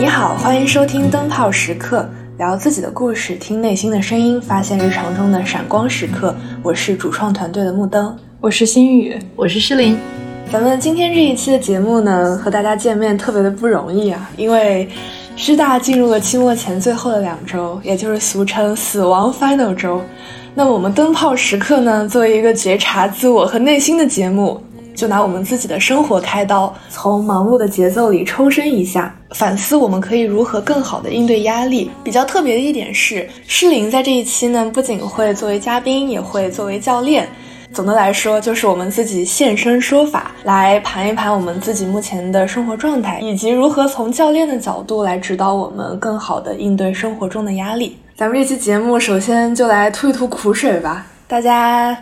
你好，欢迎收听灯泡时刻，聊自己的故事，听内心的声音，发现日常中的闪光时刻。我是主创团队的木灯，我是心雨，我是诗琳。咱们今天这一期的节目呢，和大家见面特别的不容易啊，因为师大进入了期末前最后的两周，也就是俗称死亡 final 周。那我们灯泡时刻呢，作为一个觉察自我和内心的节目，就拿我们自己的生活开刀，从忙碌的节奏里抽身一下，反思我们可以如何更好的应对压力。比较特别的一点是，诗玲在这一期呢，不仅会作为嘉宾，也会作为教练。总的来说，就是我们自己现身说法，来盘一盘我们自己目前的生活状态，以及如何从教练的角度来指导我们更好的应对生活中的压力。咱们这期节目，首先就来吐一吐苦水吧。大家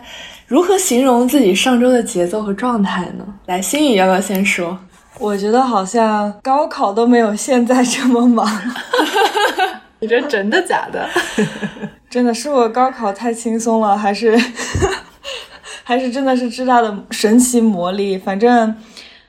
如何形容自己上周的节奏和状态呢？来，心雨要不要先说？我觉得好像高考都没有现在这么忙。你这真的假的？真的是我高考太轻松了，还是？还是真的是知大的神奇魔力，反正，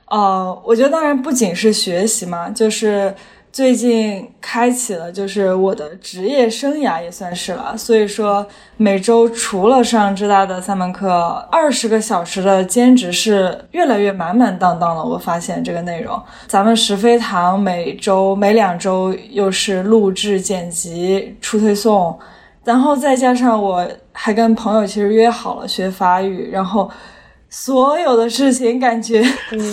呃，我觉得当然不仅是学习嘛，就是最近开启了，就是我的职业生涯也算是了。所以说每周除了上浙大的三门课，二十个小时的兼职是越来越满满当当了。我发现这个内容，咱们石飞堂每周每两周又是录制、剪辑、出推送。然后再加上我还跟朋友其实约好了学法语，然后所有的事情感觉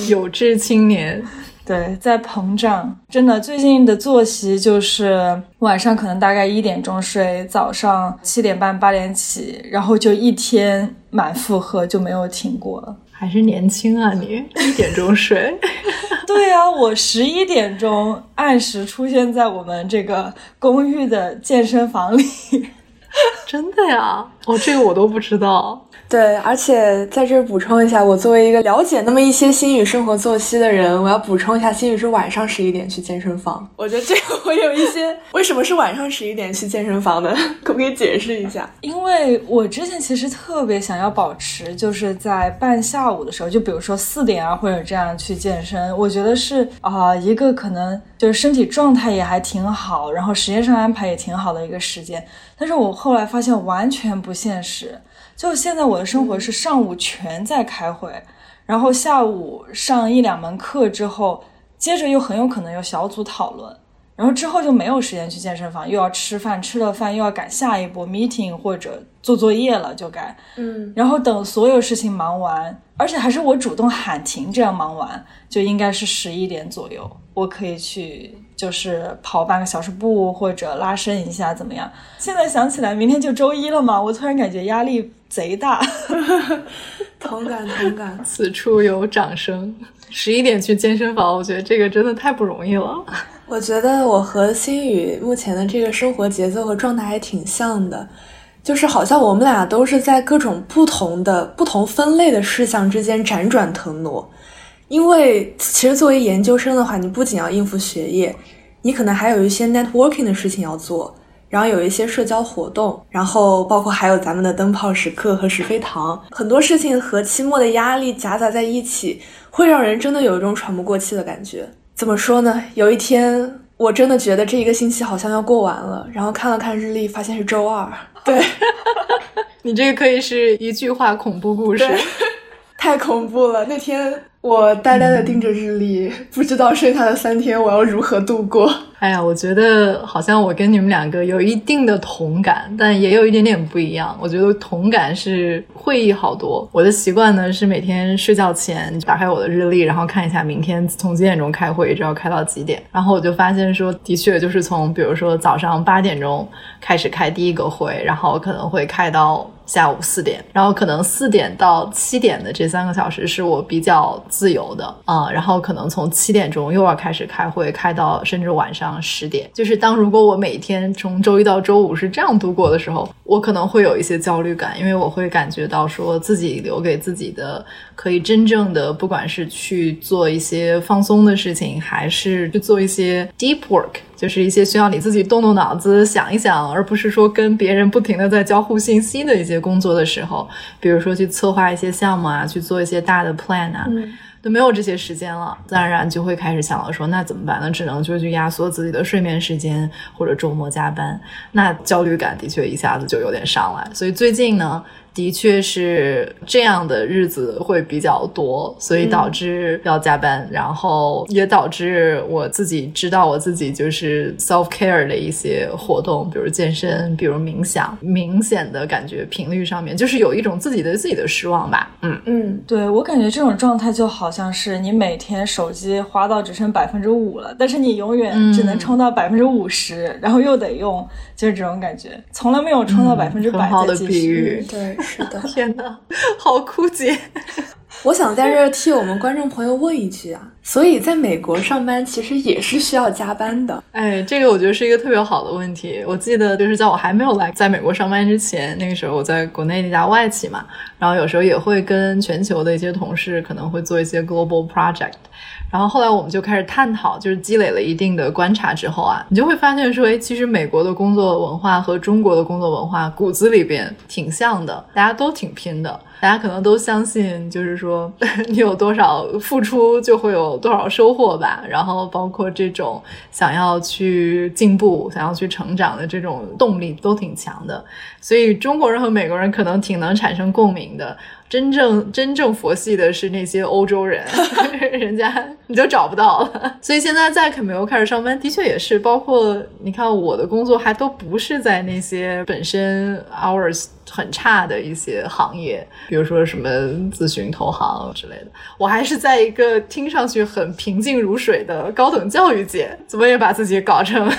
有志青年对在膨胀，真的最近的作息就是晚上可能大概一点钟睡，早上七点半八点起，然后就一天满负荷就没有停过了。还是年轻啊，你一点钟睡？对呀，我十一点钟按时出现在我们这个公寓的健身房里。真的呀？哦，这个我都不知道。对，而且在这儿补充一下，我作为一个了解那么一些心宇生活作息的人，我要补充一下，心宇是晚上十一点去健身房。我觉得这个我有一些，为什么是晚上十一点去健身房呢？可不可以解释一下？因为我之前其实特别想要保持，就是在半下午的时候，就比如说四点啊或者这样去健身，我觉得是啊一个可能就是身体状态也还挺好，然后时间上安排也挺好的一个时间。但是我后来发现完全不现实。就现在我的生活是上午全在开会，然后下午上一两门课之后，接着又很有可能有小组讨论，然后之后就没有时间去健身房，又要吃饭，吃了饭又要赶下一波 meeting 或者做作业了就该，嗯，然后等所有事情忙完，而且还是我主动喊停，这样忙完就应该是十一点左右，我可以去。就是跑半个小时步或者拉伸一下怎么样？现在想起来，明天就周一了嘛，我突然感觉压力贼大。同感同感，此处有掌声。十一点去健身房，我觉得这个真的太不容易了。我觉得我和心宇目前的这个生活节奏和状态还挺像的，就是好像我们俩都是在各种不同的、不同分类的事项之间辗转腾挪。因为其实作为研究生的话，你不仅要应付学业，你可能还有一些 networking 的事情要做，然后有一些社交活动，然后包括还有咱们的灯泡时刻和石飞堂，很多事情和期末的压力夹杂在一起，会让人真的有一种喘不过气的感觉。怎么说呢？有一天我真的觉得这一个星期好像要过完了，然后看了看日历，发现是周二。对 你这个可以是一句话恐怖故事，太恐怖了。那天。我呆呆的盯着日历，不知道剩下的三天我要如何度过。哎呀，我觉得好像我跟你们两个有一定的同感，但也有一点点不一样。我觉得同感是会议好多。我的习惯呢是每天睡觉前打开我的日历，然后看一下明天从几点钟开会，一直要开到几点。然后我就发现说，的确就是从比如说早上八点钟开始开第一个会，然后可能会开到。下午四点，然后可能四点到七点的这三个小时是我比较自由的啊，然后可能从七点钟又要开始开会，开到甚至晚上十点。就是当如果我每天从周一到周五是这样度过的时候，我可能会有一些焦虑感，因为我会感觉到说自己留给自己的可以真正的，不管是去做一些放松的事情，还是去做一些 deep work。就是一些需要你自己动动脑子想一想，而不是说跟别人不停的在交互信息的一些工作的时候，比如说去策划一些项目啊，去做一些大的 plan 啊，都没有这些时间了，自然而然就会开始想了说，那怎么办呢？只能就去压缩自己的睡眠时间，或者周末加班。那焦虑感的确一下子就有点上来。所以最近呢。的确是这样的日子会比较多，所以导致要加班，然后也导致我自己知道我自己就是 self care 的一些活动，比如健身，比如冥想，明显的感觉频率上面就是有一种自己对自己的失望吧。嗯。嗯，对我感觉这种状态就好像是你每天手机花到只剩百分之五了，但是你永远只能充到百分之五十，然后又得用，就是这种感觉，从来没有充到百分之百的比喻，对。是的，天哪，好枯竭！我想在这替我们观众朋友问一句啊，所以在美国上班其实也是需要加班的。哎，这个我觉得是一个特别好的问题。我记得就是在我还没有来在美国上班之前，那个时候我在国内那家外企嘛，然后有时候也会跟全球的一些同事可能会做一些 global project。然后后来我们就开始探讨，就是积累了一定的观察之后啊，你就会发现说，哎，其实美国的工作文化和中国的工作文化骨子里边挺像的，大家都挺拼的，大家可能都相信，就是说 你有多少付出就会有多少收获吧。然后包括这种想要去进步、想要去成长的这种动力都挺强的，所以中国人和美国人可能挺能产生共鸣的。真正真正佛系的是那些欧洲人，人家你就找不到了。所以现在在肯梅欧开始上班，的确也是，包括你看我的工作还都不是在那些本身 hours 很差的一些行业，比如说什么咨询、投行之类的，我还是在一个听上去很平静如水的高等教育界，怎么也把自己搞成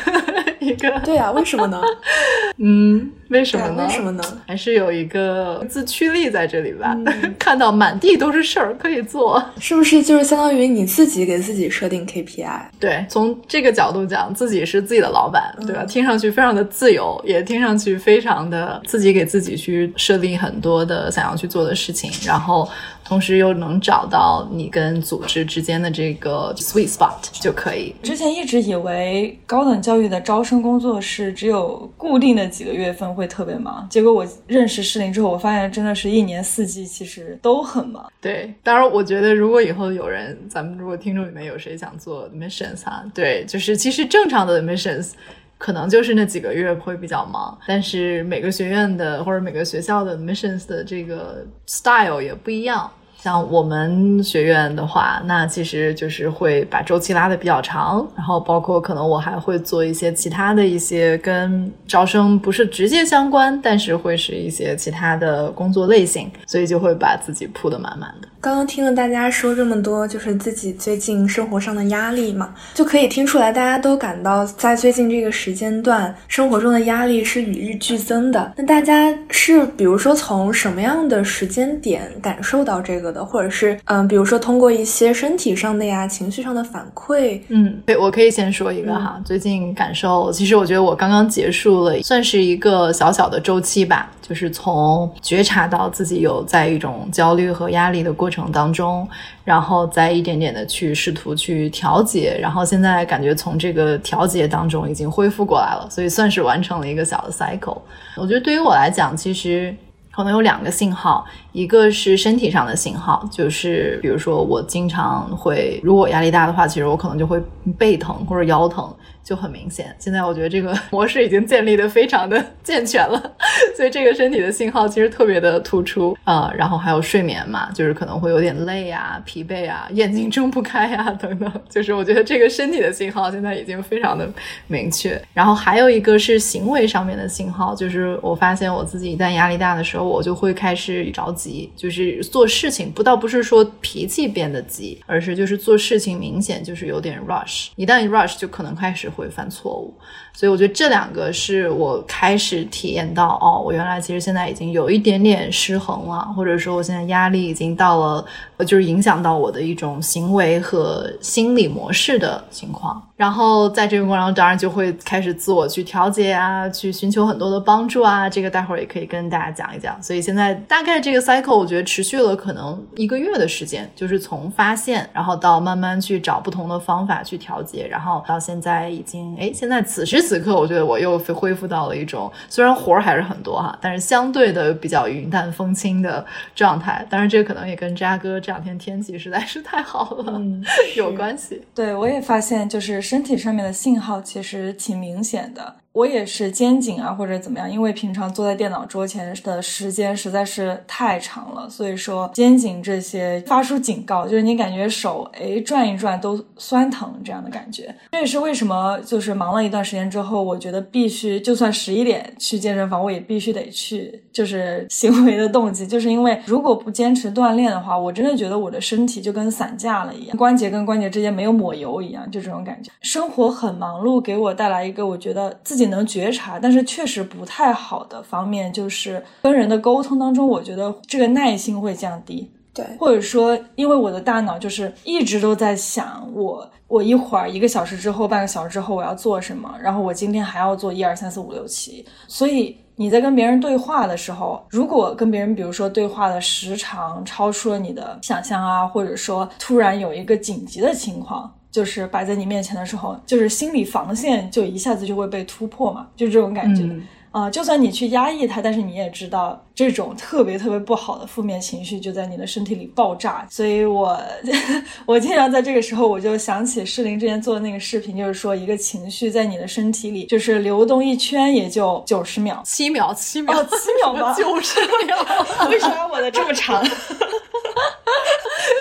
一个 对啊？为什么呢？嗯。为什么呢？为什么呢？还是有一个自驱力在这里吧。看到满地都是事儿可以做，是不是就是相当于你自己给自己设定 KPI？对，从这个角度讲，自己是自己的老板，对吧？听上去非常的自由，也听上去非常的自己给自己去设定很多的想要去做的事情，然后。同时又能找到你跟组织之间的这个 sweet spot 就可以。之前一直以为高等教育的招生工作是只有固定的几个月份会特别忙，结果我认识适龄之后，我发现真的是一年四季其实都很忙。对，当然我觉得如果以后有人，咱们如果听众里面有谁想做 admissions 啊，对，就是其实正常的 admissions。可能就是那几个月会比较忙，但是每个学院的或者每个学校的 missions 的这个 style 也不一样。像我们学院的话，那其实就是会把周期拉的比较长，然后包括可能我还会做一些其他的一些跟招生不是直接相关，但是会是一些其他的工作类型，所以就会把自己铺的满满的。刚刚听了大家说这么多，就是自己最近生活上的压力嘛，就可以听出来大家都感到在最近这个时间段生活中的压力是与日俱增的。那大家是比如说从什么样的时间点感受到这个？的，或者是嗯，比如说通过一些身体上的呀、情绪上的反馈，嗯，对我可以先说一个哈，最近感受，其实我觉得我刚刚结束了，算是一个小小的周期吧，就是从觉察到自己有在一种焦虑和压力的过过程当中，然后再一点点的去试图去调节，然后现在感觉从这个调节当中已经恢复过来了，所以算是完成了一个小的 cycle。我觉得对于我来讲，其实。可能有两个信号，一个是身体上的信号，就是比如说我经常会，如果压力大的话，其实我可能就会背疼或者腰疼。就很明显，现在我觉得这个 模式已经建立的非常的 健全了，所以这个身体的信号其实特别的突出啊。然后还有睡眠嘛，就是可能会有点累啊、疲惫啊、眼睛睁不开呀等等，就是我觉得这个身体的信号现在已经非常的明确。然后还有一个是行为上面的信号，就是我发现我自己一旦压力大的时候，我就会开始着急，急就是做事情不倒不是说脾气变得急，而是就是做事情明显就是有点 rush，一旦 rush 就可能开始。会犯错误，所以我觉得这两个是我开始体验到哦，我原来其实现在已经有一点点失衡了，或者说我现在压力已经到了，就是影响到我的一种行为和心理模式的情况。然后在这个过程中，当然就会开始自我去调节啊，去寻求很多的帮助啊。这个待会儿也可以跟大家讲一讲。所以现在大概这个 cycle 我觉得持续了可能一个月的时间，就是从发现，然后到慢慢去找不同的方法去调节，然后到现在已经哎，现在此时此刻，我觉得我又恢复到了一种虽然活儿还是很多哈，但是相对的比较云淡风轻的状态。当然这可能也跟渣哥这两天天气实在是太好了嗯有关系。对我也发现就是。身体上面的信号其实挺明显的。我也是肩颈啊，或者怎么样，因为平常坐在电脑桌前的时间实在是太长了，所以说肩颈这些发出警告，就是你感觉手哎转一转都酸疼这样的感觉。这也是为什么就是忙了一段时间之后，我觉得必须就算十一点去健身房，我也必须得去。就是行为的动机，就是因为如果不坚持锻炼的话，我真的觉得我的身体就跟散架了一样，关节跟关节之间没有抹油一样，就这种感觉。生活很忙碌，给我带来一个我觉得自己。能觉察，但是确实不太好的方面就是跟人的沟通当中，我觉得这个耐心会降低。对，或者说，因为我的大脑就是一直都在想，我我一会儿一个小时之后，半个小时之后我要做什么，然后我今天还要做一二三四五六七。所以你在跟别人对话的时候，如果跟别人比如说对话的时长超出了你的想象啊，或者说突然有一个紧急的情况。就是摆在你面前的时候，就是心理防线就一下子就会被突破嘛，就这种感觉啊。就算你去压抑它，但是你也知道这种特别特别不好的负面情绪就在你的身体里爆炸。所以我 我经常在这个时候，我就想起适龄之前做的那个视频，就是说一个情绪在你的身体里就是流动一圈也就九十秒，七秒，七秒，七秒吗？九十秒？为啥我的这么长？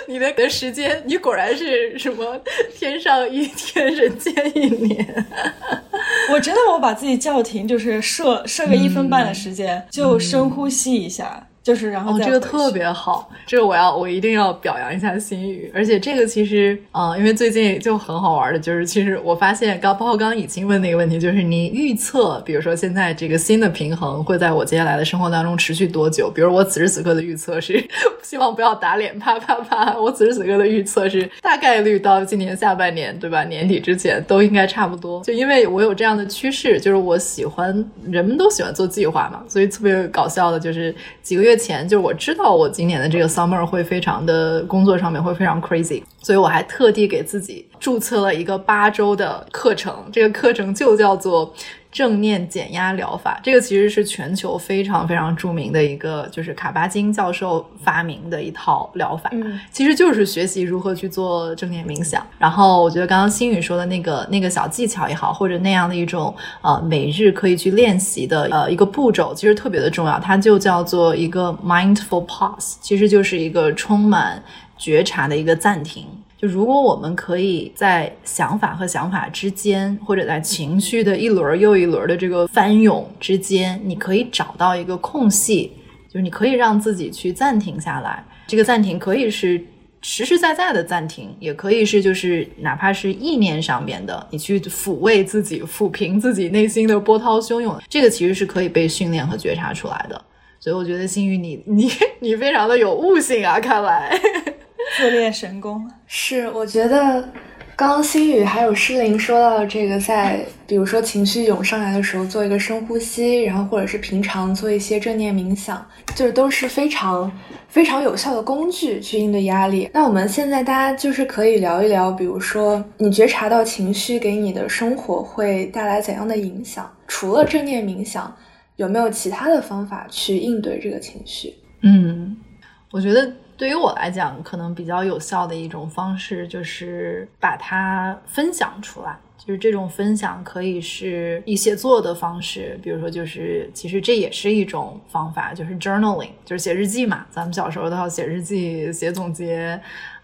你的的时间，你果然是什么？天上一天，人间一年。我真的，我把自己叫停，就是设设个一分半的时间，就深呼吸一下。就是，然后这个特别好，这个我要我一定要表扬一下心宇。而且这个其实，嗯，因为最近就很好玩的，就是其实我发现，刚包括刚刚已经问那个问题，就是你预测，比如说现在这个新的平衡会在我接下来的生活当中持续多久？比如我此时此刻的预测是，希望不要打脸，啪啪啪。我此时此刻的预测是，大概率到今年下半年，对吧？年底之前都应该差不多。就因为我有这样的趋势，就是我喜欢，人们都喜欢做计划嘛，所以特别搞笑的就是几个月。前就是我知道我今年的这个 summer 会非常的工作上面会非常 crazy，所以我还特地给自己注册了一个八周的课程，这个课程就叫做正念减压疗法。这个其实是全球非常非常著名的一个，就是卡巴金教授发明的一套疗法，其实就是学习如何去做正念冥想。然后我觉得刚刚新宇说的那个那个小技巧也好，或者那样的一种呃每日可以去练习的呃一个步骤，其实特别的重要。它就叫做一个 mindful pause，其实就是一个充满觉察的一个暂停。就如果我们可以在想法和想法之间，或者在情绪的一轮又一轮的这个翻涌之间，你可以找到一个空隙，就是你可以让自己去暂停下来。这个暂停可以是实实在在的暂停，也可以是就是哪怕是意念上边的，你去抚慰自己、抚平自己内心的波涛汹涌，这个其实是可以被训练和觉察出来的。所以我觉得心宇你你你非常的有悟性啊，看来。自恋神功是，我觉得刚刚心雨还有诗玲说到这个，在比如说情绪涌上来的时候做一个深呼吸，然后或者是平常做一些正念冥想，就是都是非常非常有效的工具去应对压力。那我们现在大家就是可以聊一聊，比如说你觉察到情绪给你的生活会带来怎样的影响？除了正念冥想，有没有其他的方法去应对这个情绪？嗯，我觉得。对于我来讲，可能比较有效的一种方式就是把它分享出来。就是这种分享可以是以写作的方式，比如说，就是其实这也是一种方法，就是 journaling，就是写日记嘛。咱们小时候都要写日记、写总结。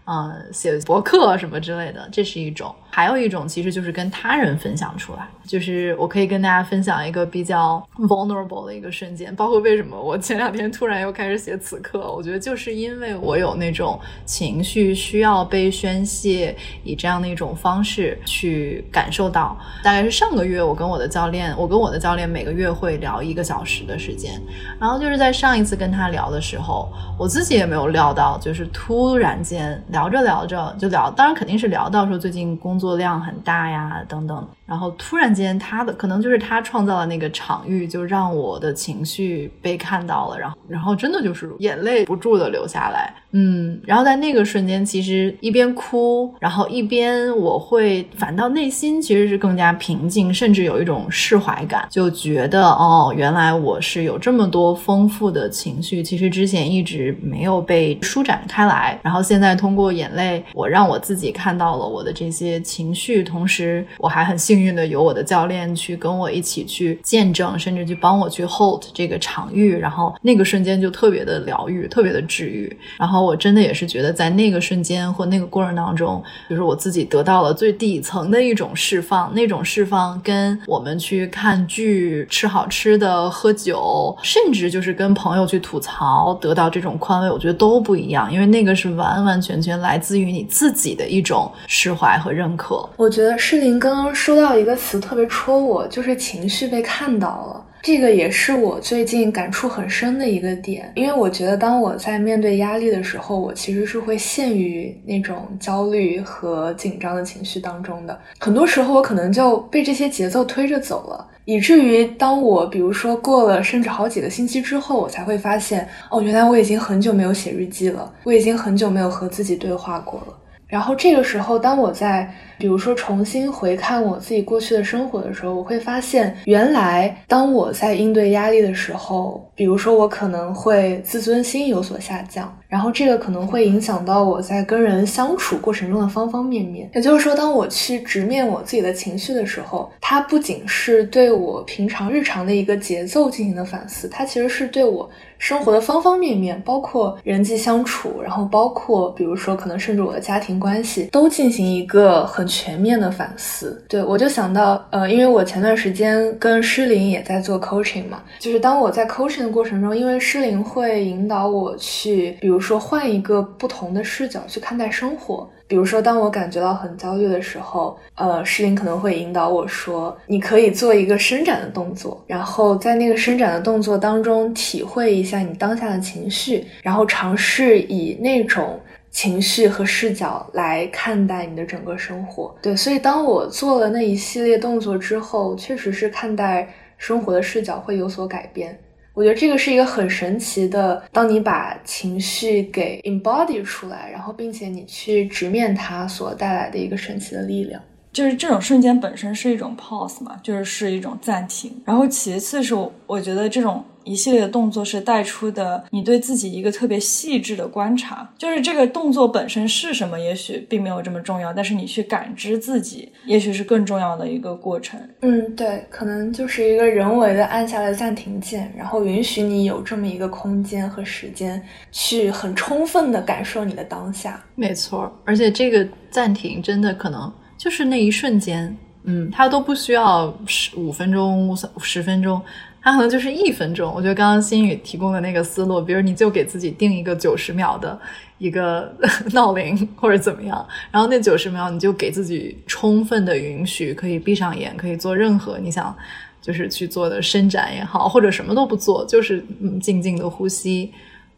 嗯，写博客什么之类的，这是一种；还有一种，其实就是跟他人分享出来。就是我可以跟大家分享一个比较 vulnerable 的一个瞬间，包括为什么我前两天突然又开始写此刻，我觉得就是因为我有那种情绪需要被宣泄，以这样的一种方式去感受到。大概是上个月，我跟我的教练，我跟我的教练每个月会聊一个小时的时间，然后就是在上一次跟他聊的时候，我自己也没有料到，就是突然间。聊着聊着就聊，当然肯定是聊到说最近工作。作量很大呀，等等。然后突然间，他的可能就是他创造了那个场域，就让我的情绪被看到了，然后然后真的就是眼泪不住的流下来，嗯，然后在那个瞬间，其实一边哭，然后一边我会反倒内心其实是更加平静，甚至有一种释怀感，就觉得哦，原来我是有这么多丰富的情绪，其实之前一直没有被舒展开来，然后现在通过眼泪，我让我自己看到了我的这些情绪，同时我还很幸运的有我的教练去跟我一起去见证，甚至去帮我去 hold 这个场域，然后那个瞬间就特别的疗愈，特别的治愈。然后我真的也是觉得在那个瞬间或那个过程当中，就是我自己得到了最底层的一种释放，那种释放跟我们去看剧、吃好吃的、喝酒，甚至就是跟朋友去吐槽得到这种宽慰，我觉得都不一样，因为那个是完完全全来自于你自己的一种释怀和认可。我觉得诗琳刚刚说到。到一个词特别戳我，就是情绪被看到了。这个也是我最近感触很深的一个点，因为我觉得当我在面对压力的时候，我其实是会陷于那种焦虑和紧张的情绪当中的。很多时候，我可能就被这些节奏推着走了，以至于当我比如说过了甚至好几个星期之后，我才会发现，哦，原来我已经很久没有写日记了，我已经很久没有和自己对话过了。然后这个时候，当我在比如说重新回看我自己过去的生活的时候，我会发现，原来当我在应对压力的时候，比如说我可能会自尊心有所下降，然后这个可能会影响到我在跟人相处过程中的方方面面。也就是说，当我去直面我自己的情绪的时候，它不仅是对我平常日常的一个节奏进行的反思，它其实是对我。生活的方方面面，包括人际相处，然后包括比如说可能甚至我的家庭关系，都进行一个很全面的反思。对我就想到，呃，因为我前段时间跟诗琳也在做 coaching 嘛，就是当我在 coaching 的过程中，因为诗琳会引导我去，比如说换一个不同的视角去看待生活。比如说，当我感觉到很焦虑的时候，呃，诗琳可能会引导我说：“你可以做一个伸展的动作，然后在那个伸展的动作当中，体会一下你当下的情绪，然后尝试以那种情绪和视角来看待你的整个生活。”对，所以当我做了那一系列动作之后，确实是看待生活的视角会有所改变。我觉得这个是一个很神奇的，当你把情绪给 embody 出来，然后并且你去直面它所带来的一个神奇的力量，就是这种瞬间本身是一种 pause 嘛，就是是一种暂停。然后其次是我觉得这种。一系列的动作是带出的你对自己一个特别细致的观察，就是这个动作本身是什么，也许并没有这么重要，但是你去感知自己，也许是更重要的一个过程。嗯，对，可能就是一个人为的按下了暂停键，然后允许你有这么一个空间和时间，去很充分的感受你的当下。没错，而且这个暂停真的可能就是那一瞬间，嗯，它都不需要十五分钟、十分钟。它可能就是一分钟。我觉得刚刚心宇提供的那个思路，比如你就给自己定一个九十秒的一个 闹铃或者怎么样，然后那九十秒你就给自己充分的允许，可以闭上眼，可以做任何你想就是去做的伸展也好，或者什么都不做，就是嗯静静的呼吸。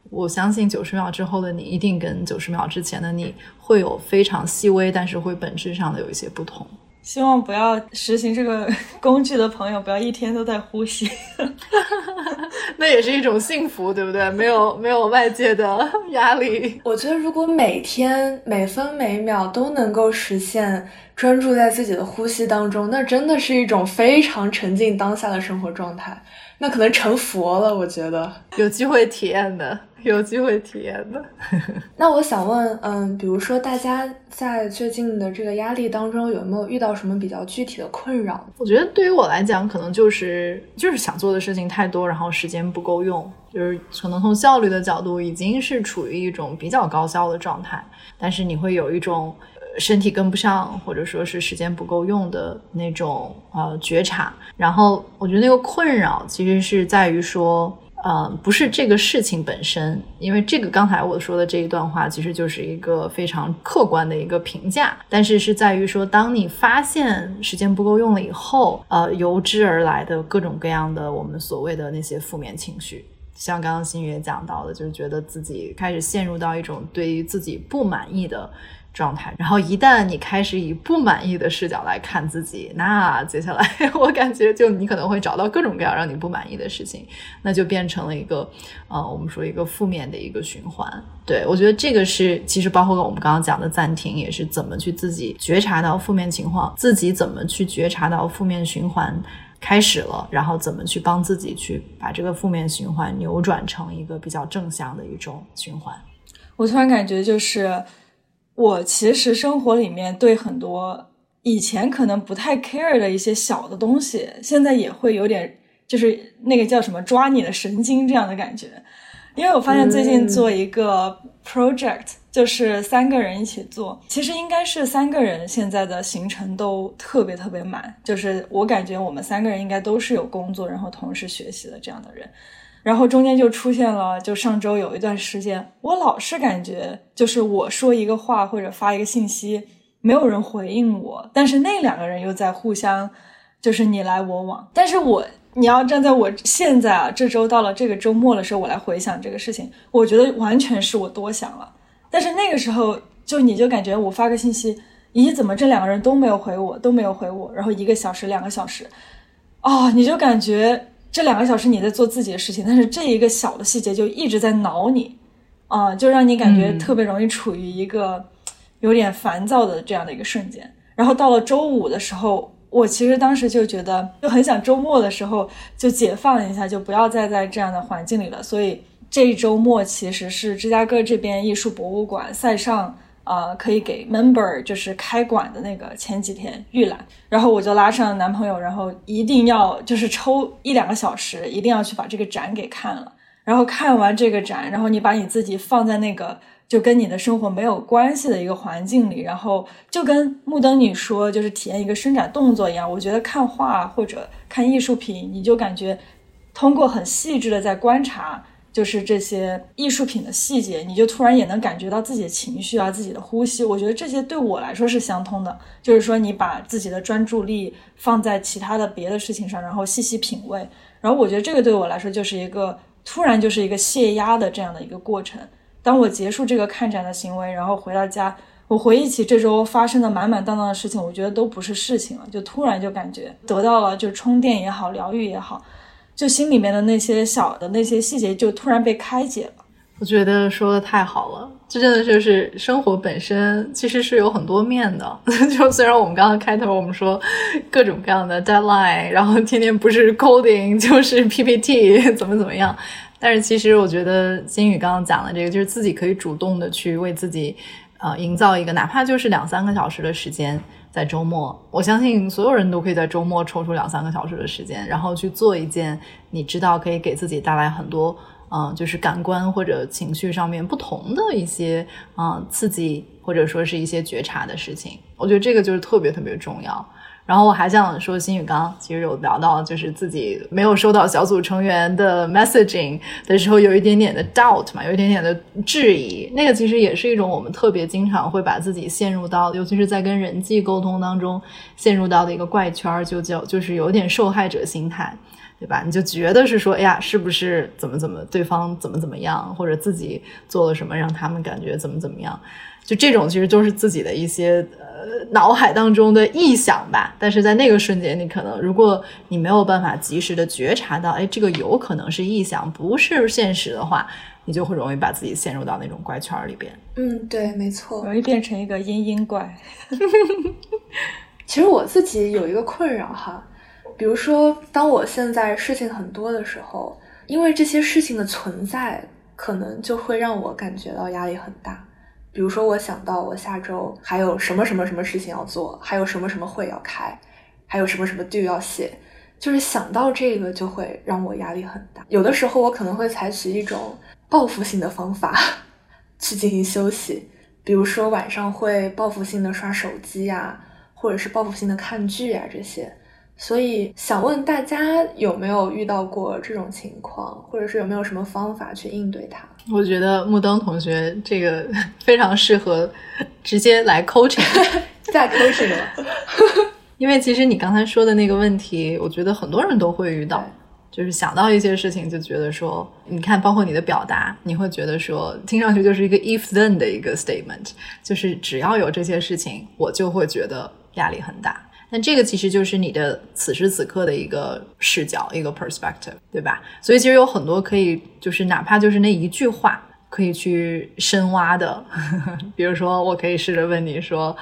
我相信九十秒之后的你一定跟九十秒之前的你会有非常细微，但是会本质上的有一些不同。希望不要实行这个工具的朋友，不要一天都在呼吸，那也是一种幸福，对不对？没有没有外界的压力。我觉得如果每天每分每秒都能够实现专注在自己的呼吸当中，那真的是一种非常沉浸当下的生活状态。那可能成佛了，我觉得有机会体验的。有机会体验的。那我想问，嗯，比如说大家在最近的这个压力当中，有没有遇到什么比较具体的困扰？我觉得对于我来讲，可能就是就是想做的事情太多，然后时间不够用，就是可能从效率的角度已经是处于一种比较高效的状态，但是你会有一种身体跟不上，或者说是时间不够用的那种呃觉察。然后我觉得那个困扰其实是在于说。呃，不是这个事情本身，因为这个刚才我说的这一段话，其实就是一个非常客观的一个评价。但是是在于说，当你发现时间不够用了以后，呃，由之而来的各种各样的我们所谓的那些负面情绪，像刚刚新宇也讲到的，就是觉得自己开始陷入到一种对于自己不满意的。状态。然后一旦你开始以不满意的视角来看自己，那接下来 我感觉就你可能会找到各种各样让你不满意的事情，那就变成了一个呃，我们说一个负面的一个循环。对我觉得这个是其实包括我们刚刚讲的暂停，也是怎么去自己觉察到负面情况，自己怎么去觉察到负面循环。开始了，然后怎么去帮自己去把这个负面循环扭转成一个比较正向的一种循环？我突然感觉就是，我其实生活里面对很多以前可能不太 care 的一些小的东西，现在也会有点就是那个叫什么抓你的神经这样的感觉。因为我发现最近做一个 project，就是三个人一起做，其实应该是三个人现在的行程都特别特别满，就是我感觉我们三个人应该都是有工作，然后同时学习的这样的人，然后中间就出现了，就上周有一段时间，我老是感觉就是我说一个话或者发一个信息，没有人回应我，但是那两个人又在互相就是你来我往，但是我。你要站在我现在啊，这周到了这个周末的时候，我来回想这个事情，我觉得完全是我多想了。但是那个时候，就你就感觉我发个信息，咦，怎么这两个人都没有回我，都没有回我？然后一个小时、两个小时，哦，你就感觉这两个小时你在做自己的事情，但是这一个小的细节就一直在挠你，啊，就让你感觉特别容易处于一个有点烦躁的这样的一个瞬间。然后到了周五的时候。我其实当时就觉得，就很想周末的时候就解放一下，就不要再在这样的环境里了。所以这一周末其实是芝加哥这边艺术博物馆塞上啊，可以给 member 就是开馆的那个前几天预览，然后我就拉上男朋友，然后一定要就是抽一两个小时，一定要去把这个展给看了。然后看完这个展，然后你把你自己放在那个。就跟你的生活没有关系的一个环境里，然后就跟木登你说，就是体验一个伸展动作一样。我觉得看画或者看艺术品，你就感觉通过很细致的在观察，就是这些艺术品的细节，你就突然也能感觉到自己的情绪啊，自己的呼吸。我觉得这些对我来说是相通的，就是说你把自己的专注力放在其他的别的事情上，然后细细品味。然后我觉得这个对我来说就是一个突然就是一个泄压的这样的一个过程。当我结束这个看展的行为，然后回到家，我回忆起这周发生的满满当当的事情，我觉得都不是事情了，就突然就感觉得到了，就充电也好，疗愈也好，就心里面的那些小的那些细节就突然被开解了。我觉得说的太好了，这真的就是生活本身其实是有很多面的。就虽然我们刚刚开头我们说各种各样的 deadline，然后天天不是 coding 就是 PPT，怎么怎么样。但是其实我觉得金宇刚刚讲的这个，就是自己可以主动的去为自己，呃，营造一个哪怕就是两三个小时的时间，在周末，我相信所有人都可以在周末抽出两三个小时的时间，然后去做一件你知道可以给自己带来很多，嗯，就是感官或者情绪上面不同的一些，嗯，刺激或者说是一些觉察的事情。我觉得这个就是特别特别重要。然后我还想说，新宇刚其实有聊到，就是自己没有收到小组成员的 messaging 的时候，有一点点的 doubt 嘛，有一点点的质疑。那个其实也是一种我们特别经常会把自己陷入到，尤其是在跟人际沟通当中陷入到的一个怪圈，就叫就是有点受害者心态，对吧？你就觉得是说，哎呀，是不是怎么怎么对方怎么怎么样，或者自己做了什么让他们感觉怎么怎么样？就这种其实都是自己的一些。呃，脑海当中的臆想吧，但是在那个瞬间，你可能如果你没有办法及时的觉察到，哎，这个有可能是臆想，不是现实的话，你就会容易把自己陷入到那种怪圈里边。嗯，对，没错，容易变成一个阴阴怪。其实我自己有一个困扰哈，比如说，当我现在事情很多的时候，因为这些事情的存在，可能就会让我感觉到压力很大。比如说，我想到我下周还有什么什么什么事情要做，还有什么什么会要开，还有什么什么 do 要写，就是想到这个就会让我压力很大。有的时候我可能会采取一种报复性的方法去进行休息，比如说晚上会报复性的刷手机呀，或者是报复性的看剧啊这些。所以想问大家有没有遇到过这种情况，或者是有没有什么方法去应对它？我觉得木登同学这个 非常适合直接来 coaching，再 coaching 了。因为其实你刚才说的那个问题，我觉得很多人都会遇到。就是想到一些事情就觉得说，你看，包括你的表达，你会觉得说，听上去就是一个 if then 的一个 statement，就是只要有这些事情，我就会觉得压力很大。但这个其实就是你的此时此刻的一个视角，一个 perspective，对吧？所以其实有很多可以，就是哪怕就是那一句话，可以去深挖的。比如说，我可以试着问你说，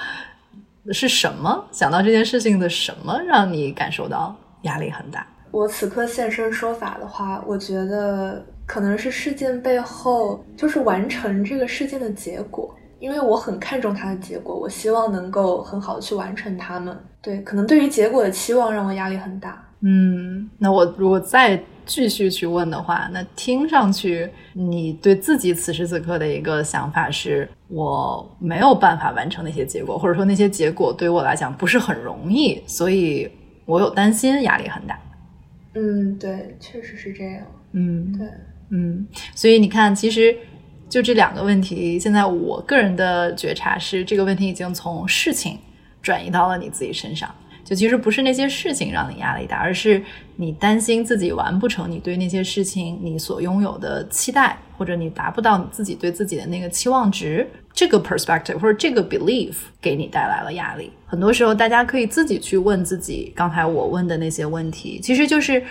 是什么想到这件事情的什么让你感受到压力很大？我此刻现身说法的话，我觉得可能是事件背后就是完成这个事件的结果。因为我很看重它的结果，我希望能够很好的去完成它们。对，可能对于结果的期望让我压力很大。嗯，那我如果再继续去问的话，那听上去你对自己此时此刻的一个想法是，我没有办法完成那些结果，或者说那些结果对我来讲不是很容易，所以我有担心，压力很大。嗯，对，确实是这样。嗯，对，嗯，所以你看，其实。就这两个问题，现在我个人的觉察是，这个问题已经从事情转移到了你自己身上。就其实不是那些事情让你压力大，而是你担心自己完不成你对那些事情你所拥有的期待，或者你达不到你自己对自己的那个期望值。这个 perspective 或者这个 belief 给你带来了压力。很多时候，大家可以自己去问自己，刚才我问的那些问题，其实就是。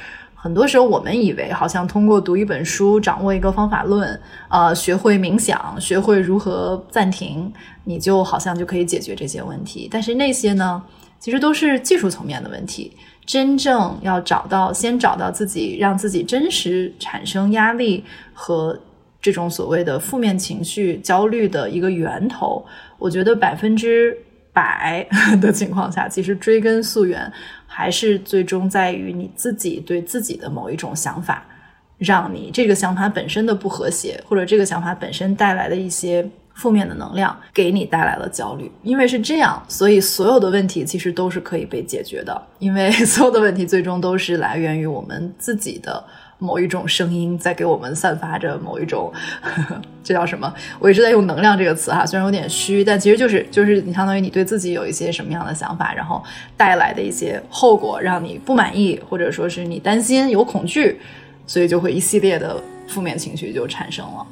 很多时候，我们以为好像通过读一本书、掌握一个方法论，呃，学会冥想、学会如何暂停，你就好像就可以解决这些问题。但是那些呢，其实都是技术层面的问题。真正要找到，先找到自己让自己真实产生压力和这种所谓的负面情绪、焦虑的一个源头，我觉得百分之百 的情况下，其实追根溯源。还是最终在于你自己对自己的某一种想法，让你这个想法本身的不和谐，或者这个想法本身带来的一些负面的能量，给你带来了焦虑。因为是这样，所以所有的问题其实都是可以被解决的。因为 所有的问题最终都是来源于我们自己的。某一种声音在给我们散发着某一种，呵 呵这叫什么？我一直在用“能量”这个词哈，虽然有点虚，但其实就是就是你相当于你对自己有一些什么样的想法，然后带来的一些后果，让你不满意，或者说是你担心、有恐惧，所以就会一系列的负面情绪就产生了。